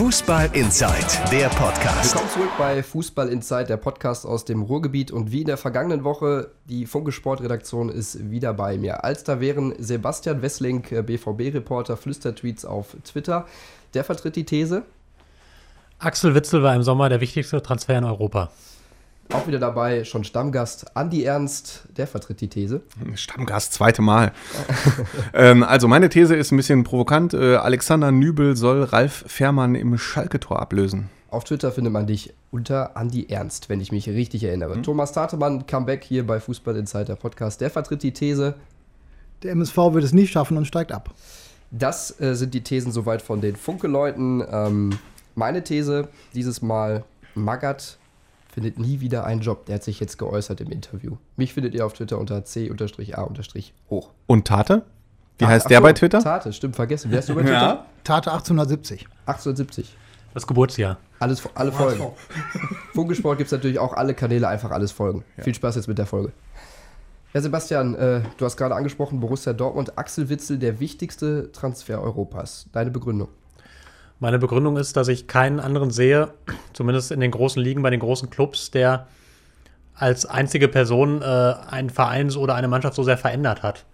Fußball Inside, der Podcast. Willkommen zurück bei Fußball Inside, der Podcast aus dem Ruhrgebiet. Und wie in der vergangenen Woche, die Funke Sportredaktion ist wieder bei mir. Als da wären Sebastian Wessling, BVB-Reporter, Flüstertweets auf Twitter. Der vertritt die These. Axel Witzel war im Sommer der wichtigste Transfer in Europa. Auch wieder dabei schon Stammgast Andi Ernst, der vertritt die These. Stammgast, zweite Mal. ähm, also meine These ist ein bisschen provokant. Äh, Alexander Nübel soll Ralf Fährmann im Schalke-Tor ablösen. Auf Twitter findet man dich unter Andi Ernst, wenn ich mich richtig erinnere. Mhm. Thomas Tatemann, Comeback hier bei Fußball Insider Podcast. Der vertritt die These. Der MSV wird es nicht schaffen und steigt ab. Das äh, sind die Thesen soweit von den Funke-Leuten. Ähm, meine These dieses Mal: Magath findet nie wieder einen Job. Der hat sich jetzt geäußert im Interview. Mich findet ihr auf Twitter unter c-a-hoch. Und Tate? Wie heißt Ach der so, bei Twitter? Tate, stimmt, vergessen. Wie heißt du bei Twitter? Ja. Tate 1870. 1870. Das Geburtsjahr. Alles, alle Folgen. Funkesport gibt es natürlich auch alle Kanäle, einfach alles folgen. Ja. Viel Spaß jetzt mit der Folge. Ja, Sebastian, äh, du hast gerade angesprochen, Borussia Dortmund, Axel Witzel, der wichtigste Transfer Europas. Deine Begründung? Meine Begründung ist, dass ich keinen anderen sehe, zumindest in den großen Ligen, bei den großen Clubs, der als einzige Person äh, einen Verein oder eine Mannschaft so sehr verändert hat.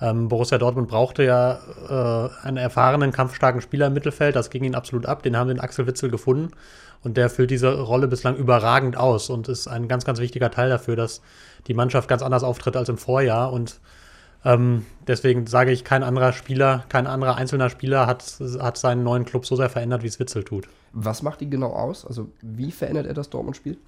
Ähm, Borussia Dortmund brauchte ja äh, einen erfahrenen, kampfstarken Spieler im Mittelfeld. Das ging ihnen absolut ab. Den haben in Axel Witzel gefunden. Und der füllt diese Rolle bislang überragend aus und ist ein ganz, ganz wichtiger Teil dafür, dass die Mannschaft ganz anders auftritt als im Vorjahr. Und ähm, deswegen sage ich, kein anderer Spieler, kein anderer einzelner Spieler hat, hat seinen neuen Club so sehr verändert, wie es Witzel tut. Was macht ihn genau aus? Also, wie verändert er das Dortmund-Spiel?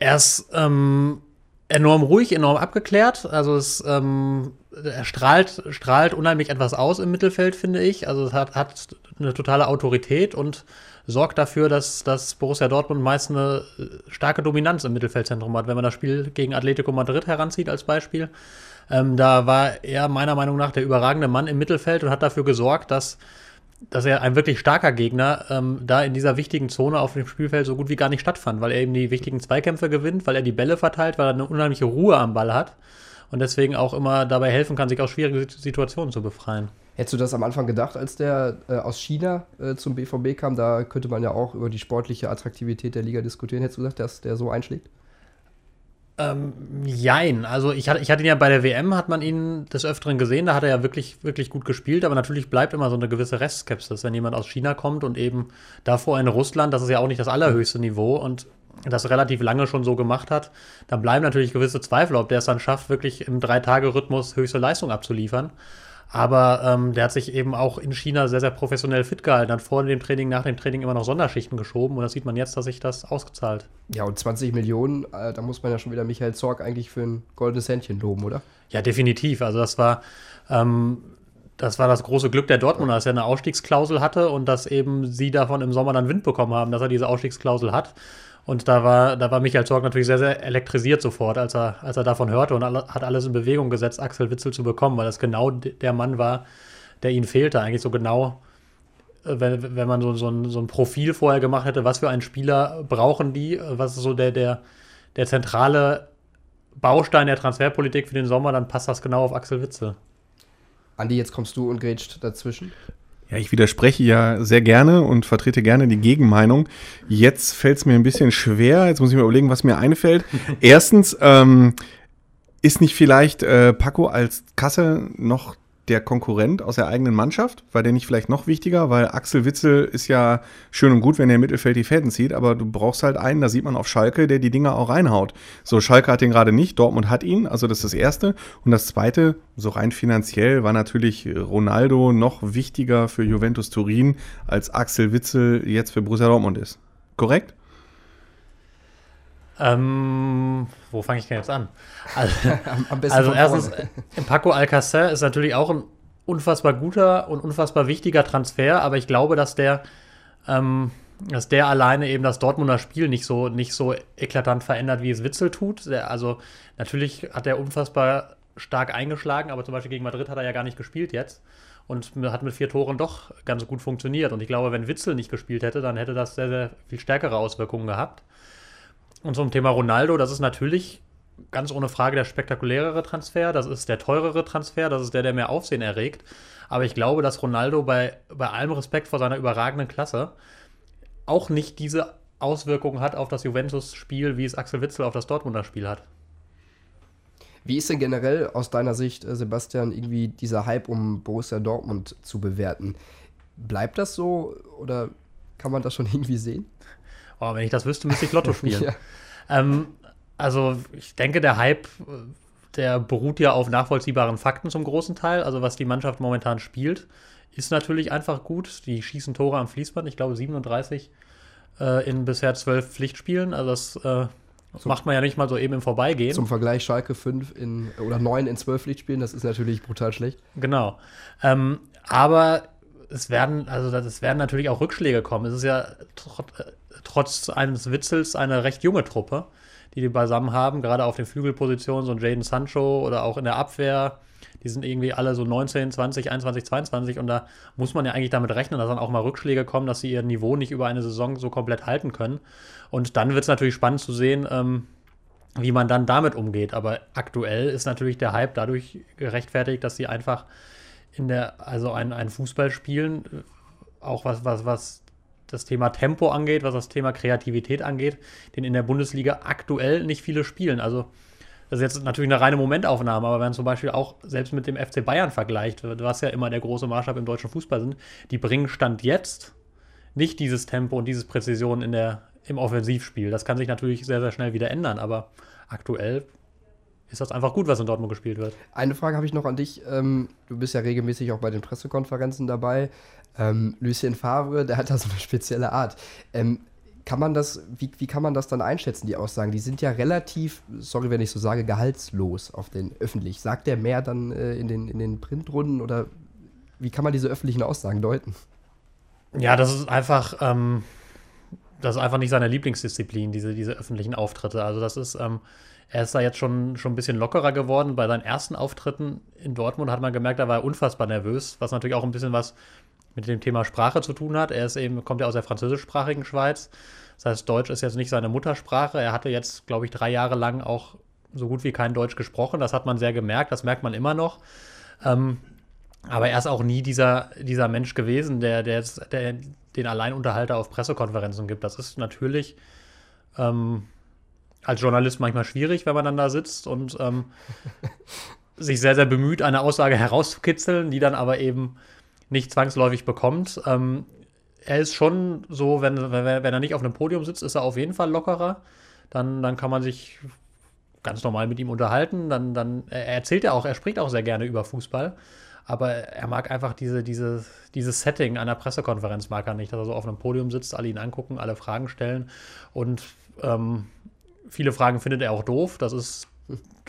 Er ist ähm, enorm ruhig, enorm abgeklärt. Also, es, ähm, er strahlt, strahlt unheimlich etwas aus im Mittelfeld, finde ich. Also, es hat, hat eine totale Autorität und sorgt dafür, dass, dass Borussia Dortmund meist eine starke Dominanz im Mittelfeldzentrum hat. Wenn man das Spiel gegen Atletico Madrid heranzieht als Beispiel, ähm, da war er meiner Meinung nach der überragende Mann im Mittelfeld und hat dafür gesorgt, dass, dass er ein wirklich starker Gegner ähm, da in dieser wichtigen Zone auf dem Spielfeld so gut wie gar nicht stattfand, weil er eben die wichtigen Zweikämpfe gewinnt, weil er die Bälle verteilt, weil er eine unheimliche Ruhe am Ball hat und deswegen auch immer dabei helfen kann, sich aus schwierigen Situationen zu befreien. Hättest du das am Anfang gedacht, als der äh, aus China äh, zum BVB kam? Da könnte man ja auch über die sportliche Attraktivität der Liga diskutieren. Hättest du gesagt, dass der so einschlägt? Ähm, jein. Also ich hatte, ich hatte ihn ja bei der WM, hat man ihn des Öfteren gesehen, da hat er ja wirklich, wirklich gut gespielt, aber natürlich bleibt immer so eine gewisse Restskepsis, wenn jemand aus China kommt und eben davor in Russland, das ist ja auch nicht das allerhöchste Niveau und das relativ lange schon so gemacht hat, dann bleiben natürlich gewisse Zweifel, ob der es dann schafft, wirklich im Drei-Tage-Rhythmus höchste Leistung abzuliefern. Aber ähm, der hat sich eben auch in China sehr, sehr professionell fit gehalten, hat vor dem Training, nach dem Training immer noch Sonderschichten geschoben und das sieht man jetzt, dass sich das ausgezahlt. Ja, und 20 Millionen, äh, da muss man ja schon wieder Michael Zorg eigentlich für ein goldenes Händchen loben, oder? Ja, definitiv. Also das war, ähm, das war das große Glück der Dortmunder, dass er eine Ausstiegsklausel hatte und dass eben sie davon im Sommer dann Wind bekommen haben, dass er diese Ausstiegsklausel hat. Und da war, da war Michael Zorg natürlich sehr, sehr elektrisiert sofort, als er, als er davon hörte und hat alles in Bewegung gesetzt, Axel Witzel zu bekommen, weil das genau der Mann war, der ihn fehlte. Eigentlich so genau, äh, wenn, wenn man so, so, ein, so ein Profil vorher gemacht hätte, was für einen Spieler brauchen die, was ist so der, der, der zentrale Baustein der Transferpolitik für den Sommer, dann passt das genau auf Axel Witzel. Andi, jetzt kommst du und grätscht dazwischen. Ja, ich widerspreche ja sehr gerne und vertrete gerne die Gegenmeinung. Jetzt fällt es mir ein bisschen schwer. Jetzt muss ich mir überlegen, was mir einfällt. Erstens, ähm, ist nicht vielleicht äh, Paco als Kasse noch der Konkurrent aus der eigenen Mannschaft? War der nicht vielleicht noch wichtiger? Weil Axel Witzel ist ja schön und gut, wenn er im Mittelfeld die Fäden zieht, aber du brauchst halt einen, da sieht man auf Schalke, der die Dinger auch reinhaut. So, Schalke hat den gerade nicht, Dortmund hat ihn, also das ist das Erste. Und das Zweite, so rein finanziell, war natürlich Ronaldo noch wichtiger für Juventus Turin, als Axel Witzel jetzt für Borussia Dortmund ist. Korrekt? Ähm, wo fange ich denn jetzt an? Also, also erstens, Paco Alcacer ist natürlich auch ein unfassbar guter und unfassbar wichtiger Transfer, aber ich glaube, dass der, ähm, dass der alleine eben das Dortmunder Spiel nicht so, nicht so eklatant verändert, wie es Witzel tut. Der, also natürlich hat er unfassbar stark eingeschlagen, aber zum Beispiel gegen Madrid hat er ja gar nicht gespielt jetzt und hat mit vier Toren doch ganz gut funktioniert. Und ich glaube, wenn Witzel nicht gespielt hätte, dann hätte das sehr, sehr viel stärkere Auswirkungen gehabt. Und zum Thema Ronaldo, das ist natürlich ganz ohne Frage der spektakulärere Transfer, das ist der teurere Transfer, das ist der, der mehr Aufsehen erregt. Aber ich glaube, dass Ronaldo bei, bei allem Respekt vor seiner überragenden Klasse auch nicht diese Auswirkungen hat auf das Juventus-Spiel, wie es Axel Witzel auf das Dortmunder Spiel hat. Wie ist denn generell aus deiner Sicht, äh, Sebastian, irgendwie dieser Hype um Borussia Dortmund zu bewerten? Bleibt das so oder kann man das schon irgendwie sehen? Oh, wenn ich das wüsste, müsste ich Lotto spielen. Ja. ähm, also ich denke, der Hype, der beruht ja auf nachvollziehbaren Fakten zum großen Teil. Also was die Mannschaft momentan spielt, ist natürlich einfach gut. Die schießen Tore am Fließband. Ich glaube 37 äh, in bisher zwölf Pflichtspielen. Also das äh, macht man ja nicht mal so eben im Vorbeigehen. Zum Vergleich Schalke 5 in, oder 9 in 12 Lichtspielen, das ist natürlich brutal schlecht. Genau. Ähm, aber es werden, also das- es werden natürlich auch Rückschläge kommen. Es ist ja trotz eines Witzels eine recht junge Truppe, die die beisammen haben, gerade auf den Flügelpositionen, so ein Jaden Sancho oder auch in der Abwehr. Die sind irgendwie alle so 19, 20, 21, 22 und da muss man ja eigentlich damit rechnen, dass dann auch mal Rückschläge kommen, dass sie ihr Niveau nicht über eine Saison so komplett halten können. Und dann wird es natürlich spannend zu sehen, ähm, wie man dann damit umgeht. Aber aktuell ist natürlich der Hype dadurch gerechtfertigt, dass sie einfach in der, also ein, ein Fußball spielen, äh, auch was, was, was das Thema Tempo angeht, was das Thema Kreativität angeht, den in der Bundesliga aktuell nicht viele spielen. Also das ist jetzt natürlich eine reine Momentaufnahme, aber wenn man zum Beispiel auch selbst mit dem FC Bayern vergleicht, was ja immer der große Maßstab im deutschen Fußball sind, die bringen Stand jetzt nicht dieses Tempo und diese Präzision in der, im Offensivspiel. Das kann sich natürlich sehr, sehr schnell wieder ändern, aber aktuell ist das einfach gut, was in Dortmund gespielt wird. Eine Frage habe ich noch an dich. Ähm, du bist ja regelmäßig auch bei den Pressekonferenzen dabei. Ähm, Lucien Favre, der hat da so eine spezielle Art. Ähm, kann man das, wie, wie kann man das dann einschätzen, die Aussagen? Die sind ja relativ, sorry, wenn ich so sage, gehaltslos auf den öffentlich. Sagt der mehr dann äh, in, den, in den Printrunden oder wie kann man diese öffentlichen Aussagen deuten? Ja, das ist einfach, ähm, das ist einfach nicht seine Lieblingsdisziplin, diese, diese öffentlichen Auftritte. Also das ist, ähm, er ist da jetzt schon, schon ein bisschen lockerer geworden. Bei seinen ersten Auftritten in Dortmund hat man gemerkt, da war er unfassbar nervös, was natürlich auch ein bisschen was mit dem Thema Sprache zu tun hat. Er ist eben, kommt ja aus der französischsprachigen Schweiz. Das heißt, Deutsch ist jetzt nicht seine Muttersprache. Er hatte jetzt, glaube ich, drei Jahre lang auch so gut wie kein Deutsch gesprochen. Das hat man sehr gemerkt, das merkt man immer noch. Ähm, aber er ist auch nie dieser, dieser Mensch gewesen, der, der, jetzt, der den Alleinunterhalter auf Pressekonferenzen gibt. Das ist natürlich ähm, als Journalist manchmal schwierig, wenn man dann da sitzt und ähm, sich sehr, sehr bemüht, eine Aussage herauszukitzeln, die dann aber eben nicht zwangsläufig bekommt. Ähm, er ist schon so, wenn, wenn, wenn er nicht auf einem Podium sitzt, ist er auf jeden Fall lockerer. Dann, dann kann man sich ganz normal mit ihm unterhalten. Dann, dann, er erzählt ja auch, er spricht auch sehr gerne über Fußball. Aber er mag einfach diese, diese, dieses Setting einer Pressekonferenz, mag er nicht, dass er so auf einem Podium sitzt, alle ihn angucken, alle Fragen stellen. Und ähm, viele Fragen findet er auch doof. Das ist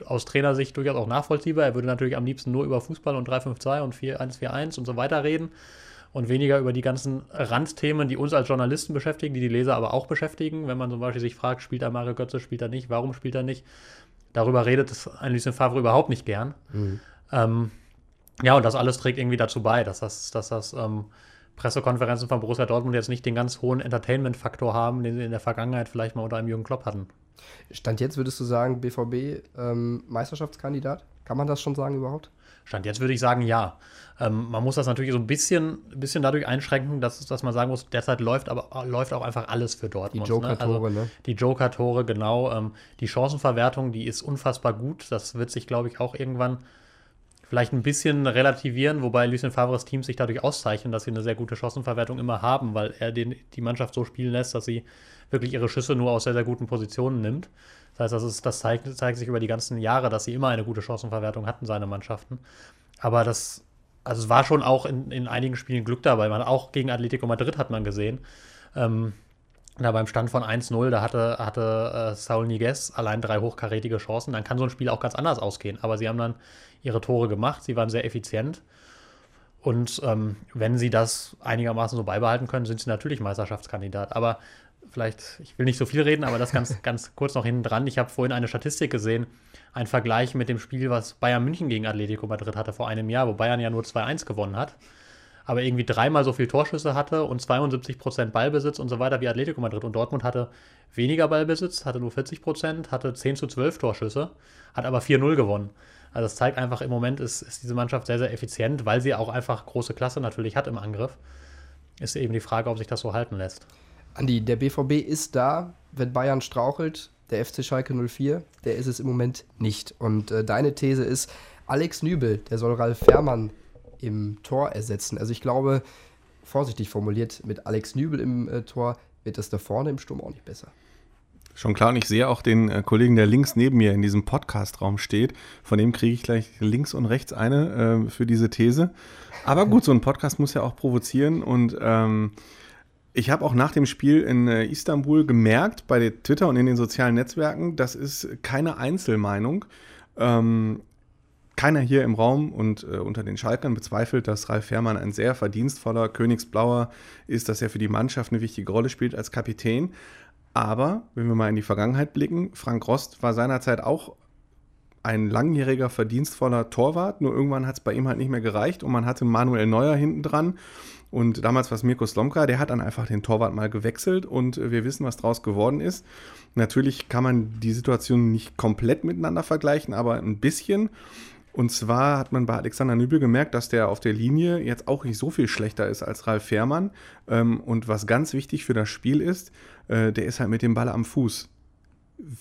aus Trainersicht durchaus auch nachvollziehbar. Er würde natürlich am liebsten nur über Fußball und 3-5-2 und 4-1-4-1 und so weiter reden und weniger über die ganzen Randthemen, die uns als Journalisten beschäftigen, die die Leser aber auch beschäftigen. Wenn man zum Beispiel sich fragt, spielt er Mario Götze, spielt er nicht, warum spielt er nicht? Darüber redet ein Lucien Favre überhaupt nicht gern. Ähm, ja, und das alles trägt irgendwie dazu bei, dass das, dass das ähm, Pressekonferenzen von Borussia Dortmund jetzt nicht den ganz hohen Entertainment-Faktor haben, den sie in der Vergangenheit vielleicht mal unter einem Jürgen Klopp hatten. Stand jetzt würdest du sagen, BVB ähm, Meisterschaftskandidat? Kann man das schon sagen überhaupt? Stand jetzt würde ich sagen, ja. Ähm, man muss das natürlich so ein bisschen, bisschen dadurch einschränken, dass, dass man sagen muss, derzeit läuft aber läuft auch einfach alles für Die Dortmund. Joker-Tore, ne? ne? Die Joker-Tore, genau. Ähm, die Chancenverwertung, die ist unfassbar gut. Das wird sich, glaube ich, auch irgendwann vielleicht ein bisschen relativieren, wobei Lucien Favres Team sich dadurch auszeichnen, dass sie eine sehr gute Chancenverwertung immer haben, weil er den, die Mannschaft so spielen lässt, dass sie wirklich ihre Schüsse nur aus sehr, sehr guten Positionen nimmt. Das heißt, das, ist, das zeigt, zeigt sich über die ganzen Jahre, dass sie immer eine gute Chancenverwertung hatten, seine Mannschaften. Aber das, also es war schon auch in, in einigen Spielen Glück dabei. Man, auch gegen Atletico Madrid hat man gesehen. Ähm, da beim Stand von 1-0, da hatte, hatte äh, Saul Niguez allein drei hochkarätige Chancen. Dann kann so ein Spiel auch ganz anders ausgehen. Aber sie haben dann ihre Tore gemacht, sie waren sehr effizient. Und ähm, wenn sie das einigermaßen so beibehalten können, sind sie natürlich Meisterschaftskandidat. Aber vielleicht, ich will nicht so viel reden, aber das ganz, ganz kurz noch hinten dran. Ich habe vorhin eine Statistik gesehen, ein Vergleich mit dem Spiel, was Bayern München gegen Atletico Madrid hatte vor einem Jahr, wo Bayern ja nur 2-1 gewonnen hat. Aber irgendwie dreimal so viel Torschüsse hatte und 72 Prozent Ballbesitz und so weiter wie Atletico Madrid. Und Dortmund hatte weniger Ballbesitz, hatte nur 40 Prozent, hatte 10 zu 12 Torschüsse, hat aber 4-0 gewonnen. Also das zeigt einfach, im Moment ist, ist diese Mannschaft sehr, sehr effizient, weil sie auch einfach große Klasse natürlich hat im Angriff. Ist eben die Frage, ob sich das so halten lässt. Andi, der BVB ist da, wenn Bayern strauchelt. Der FC Schalke 04, der ist es im Moment nicht. Und äh, deine These ist, Alex Nübel, der soll Ralf Fährmann im Tor ersetzen. Also ich glaube, vorsichtig formuliert, mit Alex Nübel im äh, Tor wird das da vorne im Sturm auch nicht besser. Schon klar, und ich sehe auch den äh, Kollegen, der links neben mir in diesem Podcast-Raum steht. Von dem kriege ich gleich links und rechts eine äh, für diese These. Aber gut, so ein Podcast muss ja auch provozieren. Und ähm, ich habe auch nach dem Spiel in äh, Istanbul gemerkt, bei Twitter und in den sozialen Netzwerken, das ist keine Einzelmeinung. Ähm, keiner hier im Raum und äh, unter den Schalkern bezweifelt, dass Ralf Fährmann ein sehr verdienstvoller Königsblauer ist, dass er für die Mannschaft eine wichtige Rolle spielt als Kapitän. Aber wenn wir mal in die Vergangenheit blicken, Frank Rost war seinerzeit auch ein langjähriger, verdienstvoller Torwart, nur irgendwann hat es bei ihm halt nicht mehr gereicht und man hatte Manuel Neuer hinten dran. Und damals war es Mirko Slomka, der hat dann einfach den Torwart mal gewechselt und wir wissen, was draus geworden ist. Natürlich kann man die Situation nicht komplett miteinander vergleichen, aber ein bisschen. Und zwar hat man bei Alexander Nübel gemerkt, dass der auf der Linie jetzt auch nicht so viel schlechter ist als Ralf Fährmann. Ähm, und was ganz wichtig für das Spiel ist, äh, der ist halt mit dem Ball am Fuß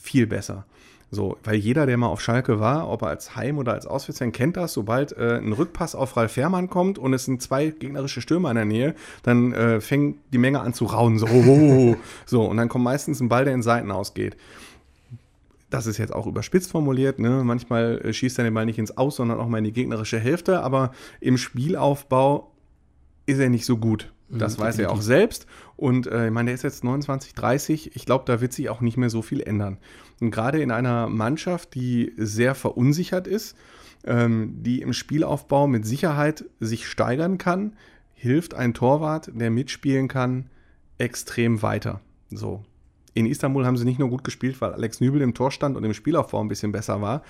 viel besser. So, weil jeder, der mal auf Schalke war, ob er als Heim- oder als Auswärtsfan, kennt das, sobald äh, ein Rückpass auf Ralf Fährmann kommt und es sind zwei gegnerische Stürmer in der Nähe, dann äh, fängt die Menge an zu raunen. So, so, und dann kommt meistens ein Ball, der in Seiten ausgeht das ist jetzt auch überspitzt formuliert, ne? manchmal äh, schießt er den Ball nicht ins Aus, sondern auch mal in die gegnerische Hälfte, aber im Spielaufbau ist er nicht so gut. Mhm, das mhm, weiß er auch selbst. Und äh, ich meine, der ist jetzt 29, 30. Ich glaube, da wird sich auch nicht mehr so viel ändern. Und gerade in einer Mannschaft, die sehr verunsichert ist, ähm, die im Spielaufbau mit Sicherheit sich steigern kann, hilft ein Torwart, der mitspielen kann, extrem weiter. So, in Istanbul haben sie nicht nur gut gespielt, weil Alex Nübel im Tor stand und im Spielaufbau ein bisschen besser war.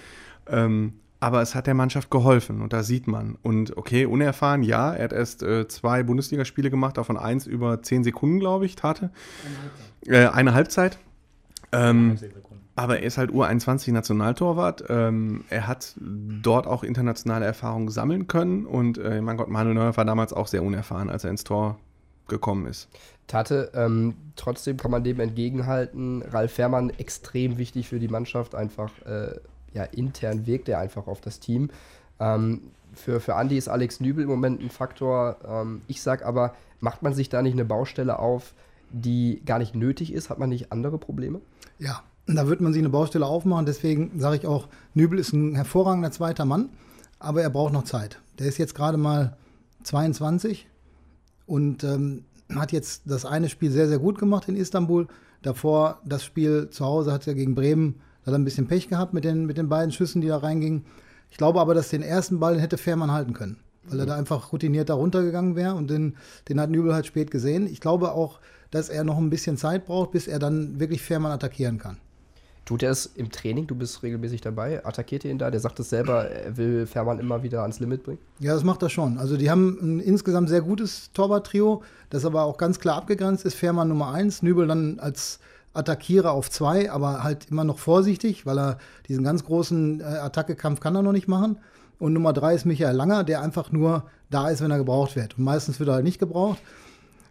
Ähm, aber es hat der Mannschaft geholfen und da sieht man. Und okay, unerfahren, ja, er hat erst äh, zwei Bundesligaspiele gemacht, davon eins über zehn Sekunden, glaube ich, Tate. Eine Halbzeit. Äh, eine Halbzeit. Ähm, aber er ist halt U21-Nationaltorwart. Ähm, er hat dort auch internationale Erfahrungen sammeln können und äh, mein Gott, Manuel Neuer war damals auch sehr unerfahren, als er ins Tor gekommen ist. Tate, ähm, trotzdem kann man dem entgegenhalten. Ralf Fährmann extrem wichtig für die Mannschaft, einfach äh, ja, intern wirkt er einfach auf das Team. Ähm, für, für Andi ist Alex Nübel im Moment ein Faktor. Ähm, ich sag aber, macht man sich da nicht eine Baustelle auf, die gar nicht nötig ist? Hat man nicht andere Probleme? Ja, da wird man sich eine Baustelle aufmachen. Deswegen sage ich auch, Nübel ist ein hervorragender zweiter Mann, aber er braucht noch Zeit. Der ist jetzt gerade mal 22 und ähm, hat jetzt das eine Spiel sehr, sehr gut gemacht in Istanbul. Davor das Spiel zu Hause hat er gegen Bremen da ein bisschen Pech gehabt mit den, mit den beiden Schüssen, die da reingingen. Ich glaube aber, dass den ersten Ball hätte Fährmann halten können, weil er da einfach routiniert da runtergegangen wäre und den, den hat Nübel halt spät gesehen. Ich glaube auch, dass er noch ein bisschen Zeit braucht, bis er dann wirklich Fährmann attackieren kann. Tut er es im Training? Du bist regelmäßig dabei. Attackiert ihr ihn da? Der sagt es selber, er will Fährmann immer wieder ans Limit bringen. Ja, das macht er schon. Also die haben ein insgesamt sehr gutes Torwart-Trio, das aber auch ganz klar abgegrenzt ist. Fährmann Nummer 1, Nübel dann als Attackierer auf 2, aber halt immer noch vorsichtig, weil er diesen ganz großen äh, Attackekampf kann er noch nicht machen. Und Nummer 3 ist Michael Langer, der einfach nur da ist, wenn er gebraucht wird. Und meistens wird er halt nicht gebraucht.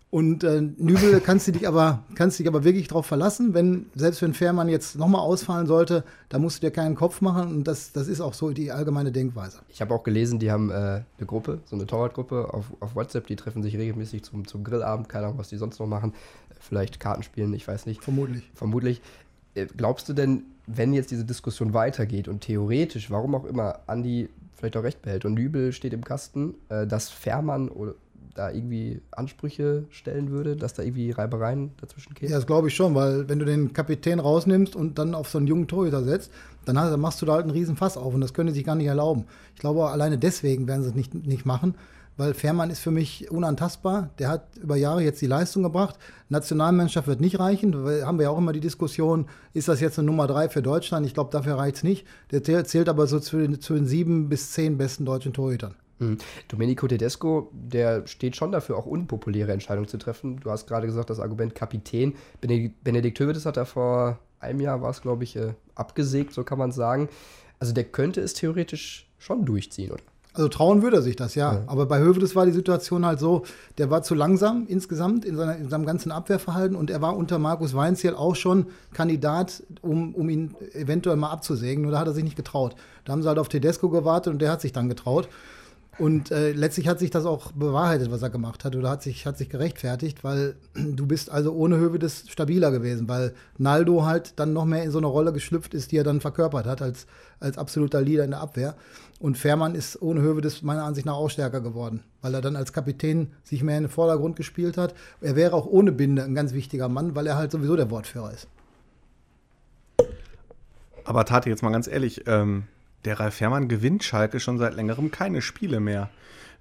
Und äh, Nübel kannst du dich aber, kannst dich aber wirklich darauf verlassen, wenn, selbst wenn Fährmann jetzt nochmal ausfallen sollte, da musst du dir keinen Kopf machen und das, das ist auch so die allgemeine Denkweise. Ich habe auch gelesen, die haben äh, eine Gruppe, so eine Torwartgruppe auf, auf WhatsApp, die treffen sich regelmäßig zum, zum Grillabend, keine Ahnung, was die sonst noch machen. Vielleicht Karten spielen, ich weiß nicht. Vermutlich. Vermutlich. Äh, glaubst du denn, wenn jetzt diese Diskussion weitergeht und theoretisch, warum auch immer, Andi vielleicht auch recht behält und Nübel steht im Kasten, äh, dass Fährmann oder da irgendwie Ansprüche stellen würde, dass da irgendwie Reibereien dazwischen kämen? Ja, das glaube ich schon, weil wenn du den Kapitän rausnimmst und dann auf so einen jungen Torhüter setzt, dann, hast, dann machst du da halt einen riesen Fass auf und das können sie sich gar nicht erlauben. Ich glaube, alleine deswegen werden sie es nicht, nicht machen, weil Fährmann ist für mich unantastbar. Der hat über Jahre jetzt die Leistung gebracht. Nationalmannschaft wird nicht reichen. Weil haben wir ja auch immer die Diskussion, ist das jetzt eine Nummer drei für Deutschland? Ich glaube, dafür reicht es nicht. Der zählt aber so zu zu den sieben bis zehn besten deutschen Torhütern. Mhm. Domenico Tedesco, der steht schon dafür, auch unpopuläre Entscheidungen zu treffen. Du hast gerade gesagt, das Argument Kapitän. Benedikt, Höwedes hat er vor einem Jahr, war es glaube ich, äh, abgesägt, so kann man sagen. Also der könnte es theoretisch schon durchziehen, oder? Also trauen würde er sich das, ja. Ja. Aber bei Hövedes war die Situation halt so, der war zu langsam insgesamt in, seiner, in seinem ganzen Abwehrverhalten und er war unter Markus Weinziel auch schon Kandidat, um, um ihn eventuell mal abzusägen. Nur da hat er sich nicht getraut. Da haben sie halt auf Tedesco gewartet und der hat sich dann getraut. Und äh, letztlich hat sich das auch bewahrheitet, was er gemacht hat, oder hat sich, hat sich gerechtfertigt, weil du bist also ohne Hövedes stabiler gewesen, weil Naldo halt dann noch mehr in so eine Rolle geschlüpft ist, die er dann verkörpert hat, als, als absoluter Leader in der Abwehr. Und Fährmann ist ohne Hövedes meiner Ansicht nach auch stärker geworden, weil er dann als Kapitän sich mehr in den Vordergrund gespielt hat. Er wäre auch ohne Binde ein ganz wichtiger Mann, weil er halt sowieso der Wortführer ist. Aber Tate, jetzt mal ganz ehrlich, ähm, der Ralf Fährmann gewinnt Schalke schon seit längerem keine Spiele mehr.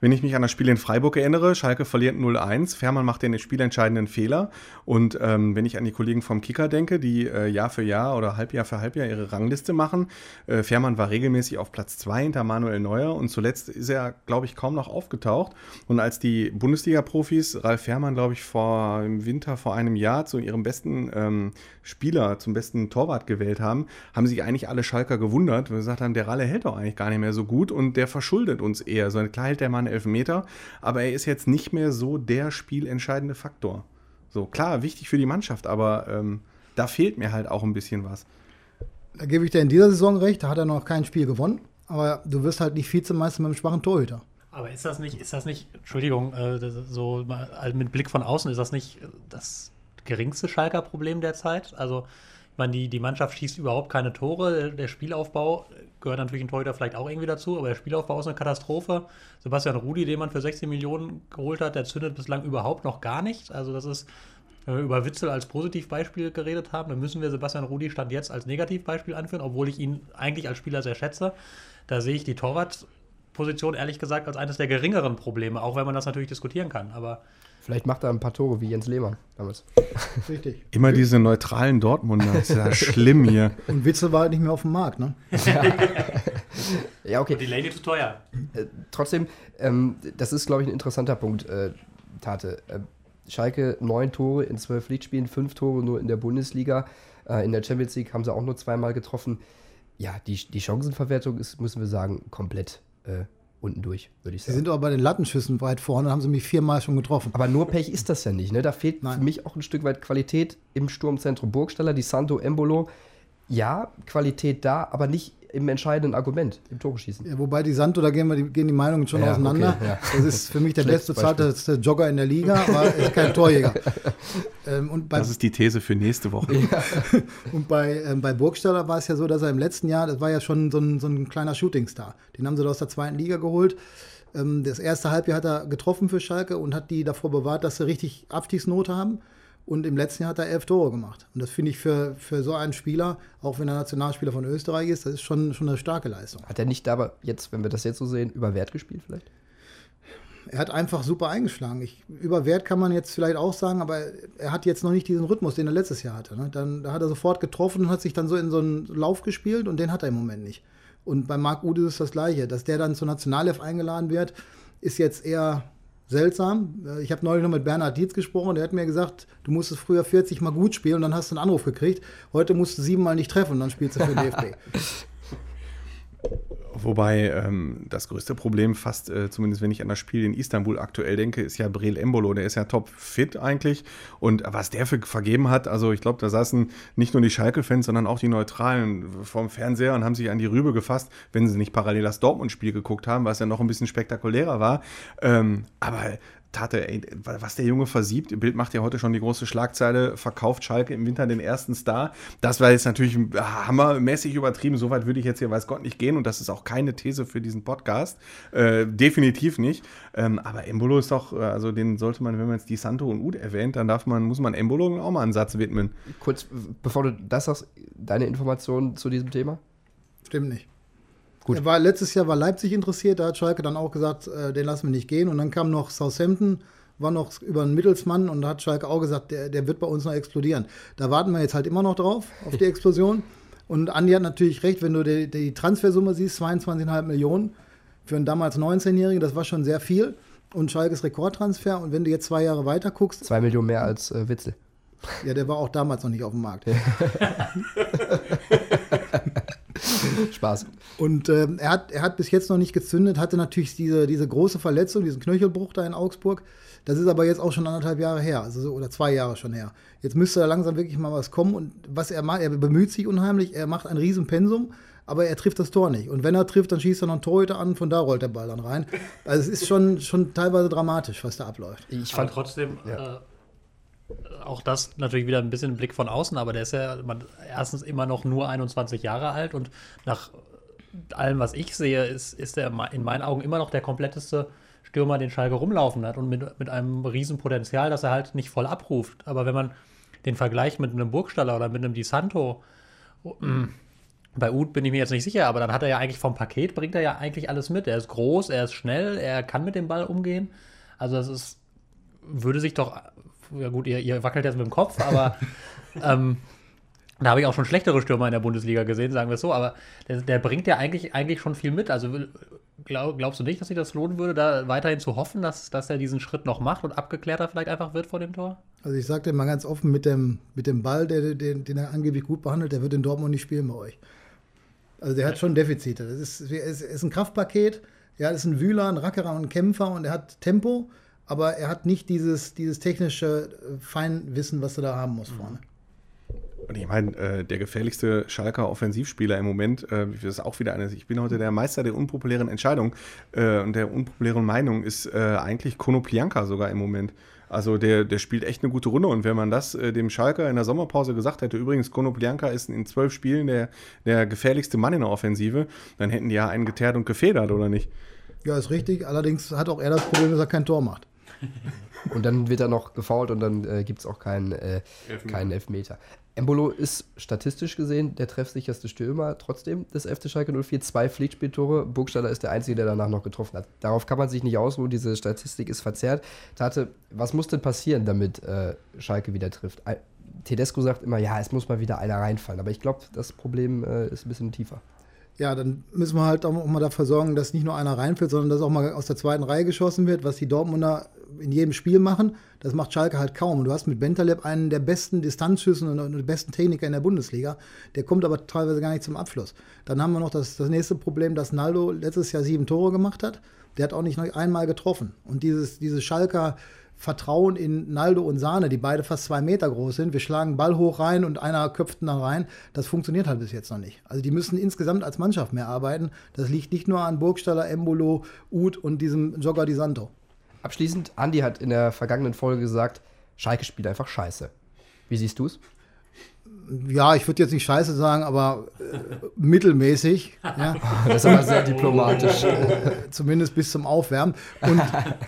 Wenn ich mich an das Spiel in Freiburg erinnere, Schalke verliert 0-1, Fährmann macht den spielentscheidenden Fehler. Und ähm, wenn ich an die Kollegen vom Kicker denke, die äh, Jahr für Jahr oder Halbjahr für Halbjahr ihre Rangliste machen, äh, Fährmann war regelmäßig auf Platz 2 hinter Manuel Neuer und zuletzt ist er, glaube ich, kaum noch aufgetaucht. Und als die Bundesliga-Profis Ralf Fährmann, glaube ich, vor im Winter vor einem Jahr zu ihrem besten ähm, Spieler, zum besten Torwart gewählt haben, haben sich eigentlich alle Schalker gewundert, weil sie gesagt haben, der Ralle hält doch eigentlich gar nicht mehr so gut und der verschuldet uns eher. So, klar hält der Mann Elfmeter, aber er ist jetzt nicht mehr so der spielentscheidende Faktor. So, klar, wichtig für die Mannschaft, aber ähm, da fehlt mir halt auch ein bisschen was. Da gebe ich dir in dieser Saison recht, da hat er noch kein Spiel gewonnen, aber du wirst halt nicht Vizemeister mit einem schwachen Torhüter. Aber ist das nicht, ist das nicht, Entschuldigung, äh, so mal also mit Blick von außen, ist das nicht das geringste Schalker Problem derzeit? Also, meine, die, die Mannschaft schießt überhaupt keine Tore. Der Spielaufbau gehört natürlich ein Torhüter vielleicht auch irgendwie dazu, aber der Spielaufbau ist eine Katastrophe. Sebastian Rudi, den man für 16 Millionen geholt hat, der zündet bislang überhaupt noch gar nicht. Also, das ist, wenn wir über Witzel als Positivbeispiel geredet haben, dann müssen wir Sebastian Rudi Stand jetzt als Negativbeispiel anführen, obwohl ich ihn eigentlich als Spieler sehr schätze. Da sehe ich die Torwartposition ehrlich gesagt als eines der geringeren Probleme, auch wenn man das natürlich diskutieren kann. Aber Vielleicht macht er ein paar Tore wie Jens Lehmann damals. Richtig. Immer diese neutralen Dortmunder, das ist ja schlimm hier. Und Witzel war halt nicht mehr auf dem Markt, ne? Ja, okay. die Lady zu teuer. Äh, trotzdem, ähm, das ist, glaube ich, ein interessanter Punkt, äh, Tate. Äh, Schalke neun Tore in zwölf Liedspielen, fünf Tore nur in der Bundesliga. Äh, in der Champions League haben sie auch nur zweimal getroffen. Ja, die, die Chancenverwertung ist, müssen wir sagen, komplett äh, unten durch, würde ich Sie sagen. sind aber bei den Lattenschüssen weit vorne, haben sie mich viermal schon getroffen. Aber nur Pech ist das ja nicht. Ne? Da fehlt Nein. für mich auch ein Stück weit Qualität im Sturmzentrum Burgstaller, die Santo Embolo. Ja, Qualität da, aber nicht im entscheidenden Argument, im Tore schießen. Ja, wobei die Santo, da gehen, wir, die, gehen die Meinungen schon Ja, auseinander. okay, ja. Das ist für mich der bestbezahlteste Jogger in der Liga, aber er ist kein Torjäger. ähm, und bei, Das ist die These für nächste Woche. und bei, ähm, bei Burgstaller war es ja so, dass er im letzten Jahr, das war ja schon so ein, so ein kleiner Shootingstar. Den haben sie da aus der zweiten Liga geholt. Ähm, das erste Halbjahr hat er getroffen für Schalke und hat die davor bewahrt, dass sie richtig Abstiegsnote haben. Und im letzten Jahr hat er elf Tore gemacht. Und das finde ich für, für so einen Spieler, auch wenn er Nationalspieler von Österreich ist, das ist schon, schon eine starke Leistung. Hat er nicht aber jetzt, wenn wir das jetzt so sehen, über Wert gespielt vielleicht? Er hat einfach super eingeschlagen. Ich, über Wert kann man jetzt vielleicht auch sagen, aber er hat jetzt noch nicht diesen Rhythmus, den er letztes Jahr hatte. Ne? Dann, da hat er sofort getroffen und hat sich dann so in so einen Lauf gespielt und den hat er im Moment nicht. Und bei Marc Ude ist es das Gleiche. Dass der dann zur Nationalelf eingeladen wird, ist jetzt eher seltsam. Äh, Ich habe neulich noch mit Bernhard Dietz gesprochen, der hat mir gesagt, du musstest früher 40 Mal gut spielen und dann hast du einen Anruf gekriegt. Heute musst du siebenmal nicht treffen und dann spielst du für den DFB. Wobei ähm, das größte Problem fast, äh, zumindest wenn ich an das Spiel in Istanbul aktuell denke, ist ja Breel Embolo. Der ist ja top fit eigentlich. Und was der für vergeben hat, also ich glaube, da saßen nicht nur die Schalke-Fans, sondern auch die Neutralen vorm Fernseher und haben sich an die Rübe gefasst, wenn sie nicht parallel das Dortmund-Spiel geguckt haben, was ja noch ein bisschen spektakulärer war. Ähm, aber Tate, ey, was der Junge versiebt, Bild macht ja heute schon die große Schlagzeile, verkauft Schalke im Winter den ersten Star. Das war jetzt natürlich hammermäßig übertrieben, soweit würde ich jetzt hier weiß Gott nicht gehen und das ist auch keine These für diesen Podcast, äh, definitiv nicht. Ähm, aber Embolo ist doch, äh, also den sollte man, wenn man jetzt die Santo und Ud erwähnt, dann darf man, muss man Embolo auch mal einen Satz widmen. Kurz, bevor du das sagst, deine Informationen zu diesem Thema? Stimmt nicht. Gut. Er war, letztes Jahr war Leipzig interessiert, da hat Schalke dann auch gesagt, äh, den lassen wir nicht gehen. Und dann kam noch Southampton, war noch über einen Mittelsmann und da hat Schalke auch gesagt, der, der wird bei uns noch explodieren. Da warten wir jetzt halt immer noch drauf, auf die Explosion. Und Andi hat natürlich recht, wenn du die, die Transfersumme siehst, 22,5 Millionen Für einen damals 19-Jährigen, das war schon sehr viel. Und Schalkes Rekordtransfer. Und wenn du jetzt zwei Jahre weiter guckst, Zwei Millionen mehr als äh, Witzel. ja, der war auch damals noch nicht auf dem Markt. Spaß. Und ähm, er, hat, er hat bis jetzt noch nicht gezündet, hatte natürlich diese, diese große Verletzung, diesen Knöchelbruch da in Augsburg. Das ist aber jetzt auch schon anderthalb Jahre her, also so, oder zwei Jahre schon her. Jetzt müsste da langsam wirklich mal was kommen. Und was er macht, er bemüht sich unheimlich, er macht ein Riesenpensum, aber er trifft das Tor nicht. Und wenn er trifft, dann schießt er noch einen Torhüter an, von da rollt der Ball dann rein. Also es ist schon, schon teilweise dramatisch, was da abläuft. Ich Aber fand trotzdem, Ja. äh, auch das natürlich wieder ein bisschen ein Blick von außen, aber der ist ja man, erstens immer noch nur 21 Jahre alt und nach allem, was ich sehe, ist, ist er in meinen Augen immer noch der kompletteste Stürmer, den Schalke rumlaufen hat und mit, mit einem riesen Potenzial, das er halt nicht voll abruft. Aber wenn man den Vergleich mit einem Burgstaller oder mit einem Di Santo, mm, bei Uth bin ich mir jetzt nicht sicher, aber dann hat er ja eigentlich vom Paket, bringt er ja eigentlich alles mit. Er ist groß, er ist schnell, er kann mit dem Ball umgehen. Also das ist, würde sich doch, ja gut, ihr, ihr wackelt jetzt mit dem Kopf, aber ähm, da habe ich auch schon schlechtere Stürmer in der Bundesliga gesehen, sagen wir es so, aber der, der bringt ja eigentlich, eigentlich schon viel mit. Also glaub, glaubst du nicht, dass sich das lohnen würde, da weiterhin zu hoffen, dass, dass er diesen Schritt noch macht und abgeklärter vielleicht einfach wird vor dem Tor? Also ich sage dir mal ganz offen, mit dem, mit dem Ball, der, den, den er angeblich gut behandelt, der wird in Dortmund nicht spielen bei euch. Also der hat schon Defizite. Das ist, ist, ist ein Kraftpaket, ja, ist ein Wühler, ein Rackerer und ein Kämpfer und er hat Tempo, aber er hat nicht dieses, dieses technische äh, Feinwissen, was er da haben muss vorne. Und ich meine, äh, der gefährlichste Schalker Offensivspieler im Moment, äh, das ist auch wieder eine, ich bin heute der Meister der unpopulären Entscheidung äh, und der unpopulären Meinung, ist äh, eigentlich Konoplianka sogar im Moment. Also der, der spielt echt eine gute Runde und wenn man das äh, dem Schalker in der Sommerpause gesagt hätte, übrigens Konoplianka ist in zwölf Spielen der, der gefährlichste Mann in der Offensive, dann hätten die ja einen geteert und gefedert, oder nicht? Ja, ist richtig. Allerdings hat auch er das Problem, dass er kein Tor macht. Und dann wird er noch gefault und dann äh, gibt es auch keinen äh, Elfmeter. keinen Elfmeter. Embolo ist statistisch gesehen der treffsicherste Stürmer trotzdem des FC Schalke 04. Zwei Pflichtspieltore. Burgstaller ist der Einzige, der danach noch getroffen hat. Darauf kann man sich nicht ausruhen. Diese Statistik ist verzerrt. Tate, was muss denn passieren, damit äh, Schalke wieder trifft? Tedesco sagt immer, ja, es muss mal wieder einer reinfallen. Aber ich glaube, das Problem äh, ist ein bisschen tiefer. Ja, dann müssen wir halt auch mal dafür sorgen, dass nicht nur einer reinfällt, sondern dass auch mal aus der zweiten Reihe geschossen wird, was die Dortmunder in jedem Spiel machen. Das macht Schalke halt kaum. Und du hast mit Bentaleb einen der besten Distanzschüssen und der besten Techniker in der Bundesliga. Der kommt aber teilweise gar nicht zum Abschluss. Dann haben wir noch das, das nächste Problem, dass Naldo letztes Jahr sieben Tore gemacht hat. Der hat auch nicht noch einmal getroffen. Und dieses, dieses Schalker Vertrauen in Naldo und Sahne, die beide fast zwei Meter groß sind. Wir schlagen Ball hoch rein und einer köpft ihn dann rein. Das funktioniert halt bis jetzt noch nicht. Also die müssen insgesamt als Mannschaft mehr arbeiten. Das liegt nicht nur an Burgstaller, Embolo, Uth und diesem Jogger Di Santo. Abschließend, Andi hat in der vergangenen Folge gesagt, Schalke spielt einfach scheiße. Wie siehst du es? Ja, ich würde jetzt nicht scheiße sagen, aber äh, mittelmäßig. Ja. Das ist aber sehr diplomatisch. zumindest bis zum Aufwärmen. Und,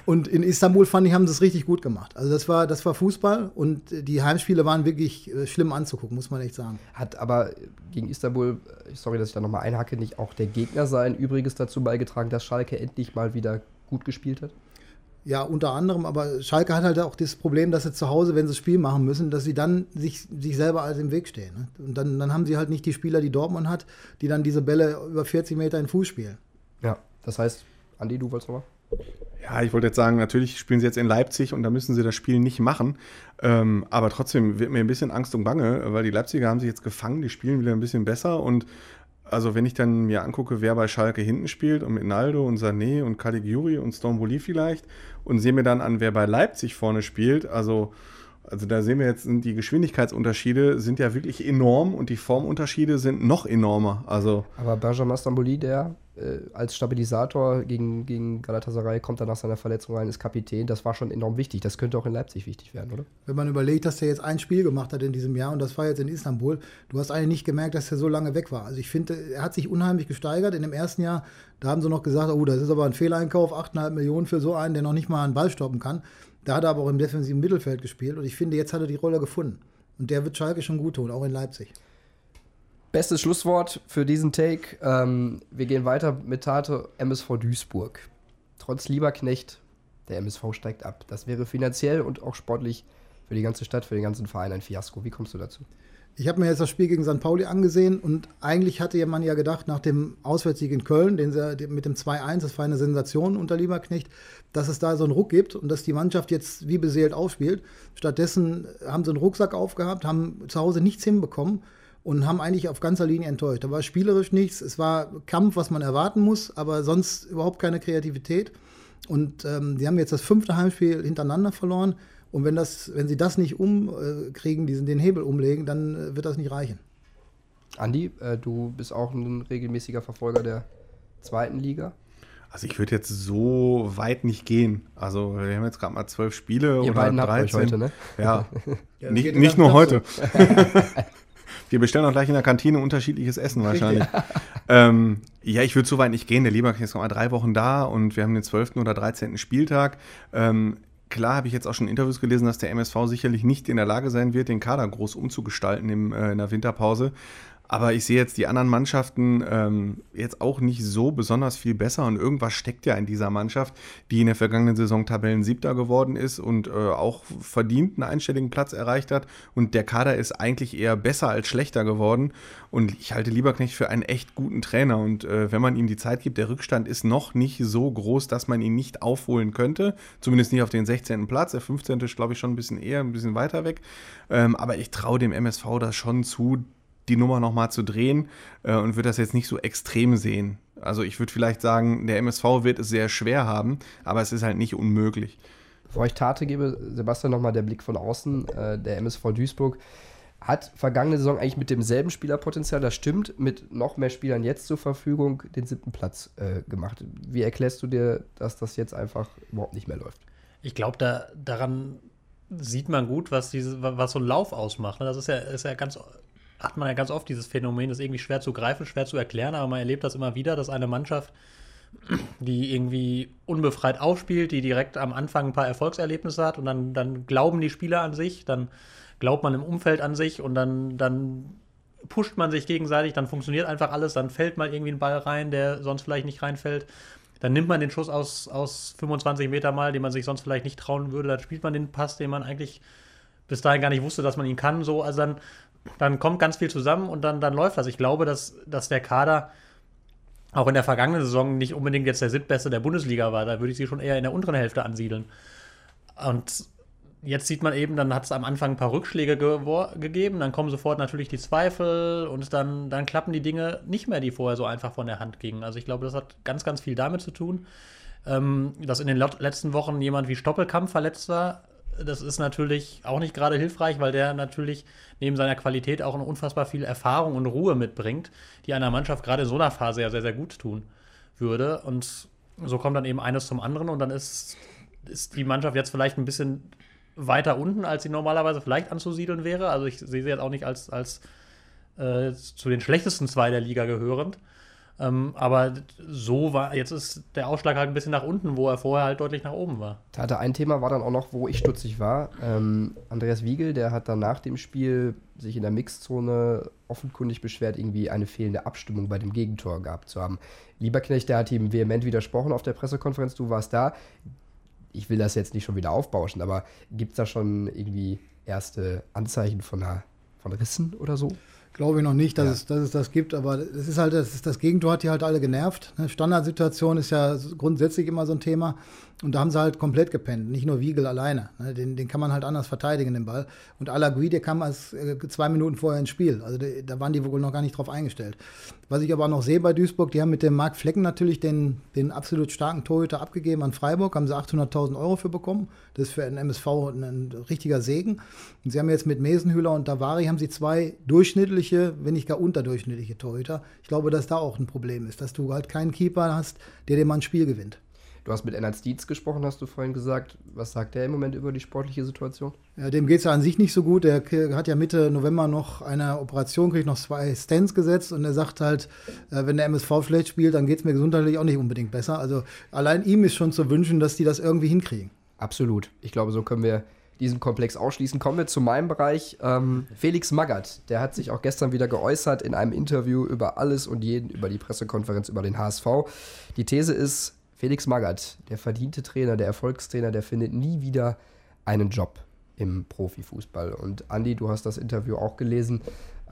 und in Istanbul fand ich, haben sie es richtig gut gemacht. Also das war, das war Fußball und die Heimspiele waren wirklich äh, schlimm anzugucken, muss man echt sagen. Hat aber gegen Istanbul, äh, sorry, dass ich da nochmal einhacke, nicht auch der Gegner sein Übriges dazu beigetragen, dass Schalke endlich mal wieder gut gespielt hat? Ja, unter anderem, aber Schalke hat halt auch das Problem, dass sie zu Hause, wenn sie das Spiel machen müssen, dass sie dann sich, sich selber als im Weg stehen. Ne? Und dann, dann haben sie halt nicht die Spieler, die Dortmund hat, die dann diese Bälle über 40 Meter in den Fuß spielen. Ja. Das heißt, Andi, du wolltest nochmal? Ja, ich wollte jetzt sagen, natürlich spielen sie jetzt in Leipzig und da müssen sie das Spiel nicht machen. Ähm, aber trotzdem wird mir ein bisschen Angst und Bange, weil die Leipziger haben sich jetzt gefangen, die spielen wieder ein bisschen besser. Und also wenn ich dann mir angucke, wer bei Schalke hinten spielt und mit Naldo und Sané und Caligiuri und Stromboli vielleicht und sehe mir dann an, wer bei Leipzig vorne spielt, also also da sehen wir jetzt, die Geschwindigkeitsunterschiede sind ja wirklich enorm und die Formunterschiede sind noch enormer. Also Aber Benjamin Stamboli, der äh, als Stabilisator gegen, gegen Galatasaray kommt dann nach seiner Verletzung rein, ist Kapitän. Das war schon enorm wichtig. Das könnte auch in Leipzig wichtig werden, oder? Wenn man überlegt, dass er jetzt ein Spiel gemacht hat in diesem Jahr und das war jetzt in Istanbul, du hast eigentlich nicht gemerkt, dass er so lange weg war. Also ich finde, er hat sich unheimlich gesteigert. In dem ersten Jahr, da haben sie noch gesagt, oh, das ist aber ein Fehleinkauf, 8,5 Millionen für so einen, der noch nicht mal einen Ball stoppen kann. Da hat er aber auch im defensiven Mittelfeld gespielt und ich finde, jetzt hat er die Rolle gefunden. Und der wird Schalke schon gut tun, auch in Leipzig. Bestes Schlusswort für diesen Take. Ähm, wir gehen weiter mit Tate MSV Duisburg. Trotz Lieberknecht, der MSV steigt ab. Das wäre finanziell und auch sportlich für die ganze Stadt, für den ganzen Verein ein Fiasko. Wie kommst du dazu? Ich habe mir jetzt das Spiel gegen St. Pauli angesehen und eigentlich hatte man ja gedacht, nach dem Auswärtssieg in Köln, den sie mit dem 2-1, das war eine Sensation unter Lieberknecht, dass es da so einen Ruck gibt und dass die Mannschaft jetzt wie beseelt aufspielt. Stattdessen haben sie einen Rucksack aufgehabt, haben zu Hause nichts hinbekommen und haben eigentlich auf ganzer Linie enttäuscht. Da war spielerisch nichts, es war Kampf, was man erwarten muss, aber sonst überhaupt keine Kreativität. Und ähm, die haben jetzt das fünfte Heimspiel hintereinander verloren. Und wenn, das, wenn sie das nicht umkriegen, diesen, den Hebel umlegen, dann äh, wird das nicht reichen. Andi, äh, du bist auch ein regelmäßiger Verfolger der zweiten Liga. Also ich würde jetzt so weit nicht gehen. Also wir haben jetzt gerade mal zwölf Spiele Ihr oder beiden habt euch 13. heute, ne? Ja, Ja, nicht, nicht nur heute. Wir bestellen auch gleich in der Kantine unterschiedliches Essen wahrscheinlich. ähm, ja, ich würde so weit nicht gehen. Der Lieberknecht ist noch mal drei Wochen da und wir haben den 12. oder 13. Spieltag. Ähm, klar habe ich jetzt auch schon Interviews gelesen, dass der MSV sicherlich nicht in der Lage sein wird, den Kader groß umzugestalten im, äh, in der Winterpause. Aber ich sehe jetzt die anderen Mannschaften ähm, jetzt auch nicht so besonders viel besser und irgendwas steckt ja in dieser Mannschaft, die in der vergangenen Saison Tabellensiebter geworden ist und äh, auch verdient einen einstelligen Platz erreicht hat. Und der Kader ist eigentlich eher besser als schlechter geworden. Und ich halte Lieberknecht für einen echt guten Trainer. Und äh, wenn man ihm die Zeit gibt, der Rückstand ist noch nicht so groß, dass man ihn nicht aufholen könnte. Zumindest nicht auf den 16. Platz. Der 15. ist, glaube ich, schon ein bisschen eher, ein bisschen weiter weg. Ähm, aber ich traue dem MSV das schon zu, die Nummer nochmal zu drehen äh, und würde das jetzt nicht so extrem sehen. Also ich würde vielleicht sagen, der MSV wird es sehr schwer haben, aber es ist halt nicht unmöglich. Bevor ich Tate gebe, Sebastian, nochmal der Blick von außen. Äh, der MSV Duisburg hat vergangene Saison eigentlich mit demselben Spielerpotenzial, das stimmt, mit noch mehr Spielern jetzt zur Verfügung den siebten Platz äh, gemacht. Wie erklärst du dir, dass das jetzt einfach überhaupt nicht mehr läuft? Ich glaube, da, daran sieht man gut, was, diese, was so ein Lauf ausmacht. ne? Das ist ja, ist ja ganz, hat man ja ganz oft dieses Phänomen, das ist irgendwie schwer zu greifen, schwer zu erklären, aber man erlebt das immer wieder, dass eine Mannschaft, die irgendwie unbefreit aufspielt, die direkt am Anfang ein paar Erfolgserlebnisse hat und dann, dann glauben die Spieler an sich, dann glaubt man im Umfeld an sich und dann, dann pusht man sich gegenseitig, dann funktioniert einfach alles, dann fällt mal irgendwie ein Ball rein, der sonst vielleicht nicht reinfällt. Dann nimmt man den Schuss aus, aus 25 Meter mal, den man sich sonst vielleicht nicht trauen würde. Dann spielt man den Pass, den man eigentlich bis dahin gar nicht wusste, dass man ihn kann. So, also dann, dann kommt ganz viel zusammen und dann, dann läuft das. Ich glaube, dass, dass der Kader auch in der vergangenen Saison nicht unbedingt jetzt der Siebtbeste der Bundesliga war. Da würde ich sie schon eher in der unteren Hälfte ansiedeln. Und jetzt sieht man eben, dann hat es am Anfang ein paar Rückschläge gewor- gegeben, dann kommen sofort natürlich die Zweifel und dann, dann klappen die Dinge nicht mehr, die vorher so einfach von der Hand gingen. Also ich glaube, das hat ganz, ganz viel damit zu tun, ähm, dass in den letzten Wochen jemand wie Stoppelkamp verletzt war. Das ist natürlich auch nicht gerade hilfreich, weil der natürlich neben seiner Qualität auch eine unfassbar viel Erfahrung und Ruhe mitbringt, die einer Mannschaft gerade in so einer Phase ja sehr, sehr gut tun würde. Und so kommt dann eben eines zum anderen und dann ist, ist die Mannschaft jetzt vielleicht ein bisschen weiter unten, als sie normalerweise vielleicht anzusiedeln wäre. Also ich sehe sie jetzt auch nicht als, als äh, zu den schlechtesten zwei der Liga gehörend. Ähm, aber so war, jetzt ist der Ausschlag halt ein bisschen nach unten, wo er vorher halt deutlich nach oben war. Tate, ein Thema war dann auch noch, wo ich stutzig war. Ähm, Andreas Wiegel, der hat dann nach dem Spiel sich in der Mixzone offenkundig beschwert, irgendwie eine fehlende Abstimmung bei dem Gegentor gehabt zu haben. Lieberknecht, der hat ihm vehement widersprochen auf der Pressekonferenz, du warst da. Ich will das jetzt nicht schon wieder aufbauschen, aber gibt es da schon irgendwie erste Anzeichen von, einer, von Rissen oder so? Glaube ich noch nicht, dass, Ja. es, dass es das gibt, aber das ist halt, das, ist, das Gegentor hat die halt alle genervt. Ne? Standardsituation ist ja grundsätzlich immer so ein Thema. Und da haben sie halt komplett gepennt. Nicht nur Wiegel alleine. Ne? Den, den kann man halt anders verteidigen, den Ball. Und Alagui, der kam als äh, zwei Minuten vorher ins Spiel. Also da waren die wohl noch gar nicht drauf eingestellt. Was ich aber noch sehe bei Duisburg, die haben mit dem Marc Flecken natürlich den, den absolut starken Torhüter abgegeben an Freiburg, haben sie 800.000 Euro für bekommen. Das ist für einen MSV ein, ein richtiger Segen. Und sie haben jetzt mit Mesenhühler und Davari haben sie zwei durchschnittliche, wenn nicht gar unterdurchschnittliche Torhüter. Ich glaube, dass da auch ein Problem ist, dass du halt keinen Keeper hast, der dir mal ein Spiel gewinnt. Du hast mit Ennard Dietz gesprochen, hast du vorhin gesagt. Was sagt der im Moment über die sportliche Situation? Ja, dem geht es ja an sich nicht so gut. Er hat ja Mitte November noch eine Operation, kriegt noch zwei Stents gesetzt und er sagt halt, äh, wenn der MSV schlecht spielt, dann geht es mir gesundheitlich auch nicht unbedingt besser. Also allein ihm ist schon zu wünschen, dass die das irgendwie hinkriegen. Absolut. Ich glaube, so können wir diesen Komplex ausschließen. Kommen wir zu meinem Bereich. Ähm, Felix Magath, der hat sich auch gestern wieder geäußert in einem Interview über alles und jeden, über die Pressekonferenz über den HSV. Die These ist, Felix Magath, der verdiente Trainer, der Erfolgstrainer, der findet nie wieder einen Job. im Profifußball. Und Andi, du hast das Interview auch gelesen.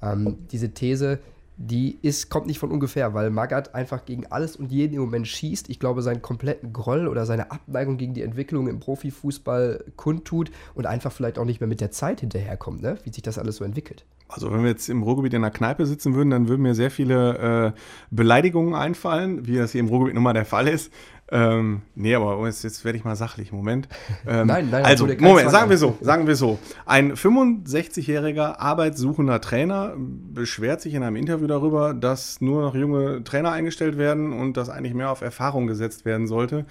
Ähm, diese These, die ist, kommt nicht von ungefähr, weil Magath einfach gegen alles und jeden im Moment schießt. Ich glaube, seinen kompletten Groll oder seine Abneigung gegen die Entwicklung im Profifußball kundtut und einfach vielleicht auch nicht mehr mit der Zeit hinterherkommt, ne? wie sich das alles so entwickelt. Also wenn wir jetzt im Ruhrgebiet in einer Kneipe sitzen würden, dann würden mir sehr viele äh, Beleidigungen einfallen, wie das hier im Ruhrgebiet nun mal der Fall ist. Ähm, nee, aber jetzt, jetzt werde ich mal sachlich. Moment. Ähm, Nein, nein, also, Moment, sagen wir so, sagen wir so. Ein 65-jähriger arbeitssuchender Trainer beschwert sich in einem Interview darüber, dass nur noch junge Trainer eingestellt werden und dass eigentlich mehr auf Erfahrung gesetzt werden sollte.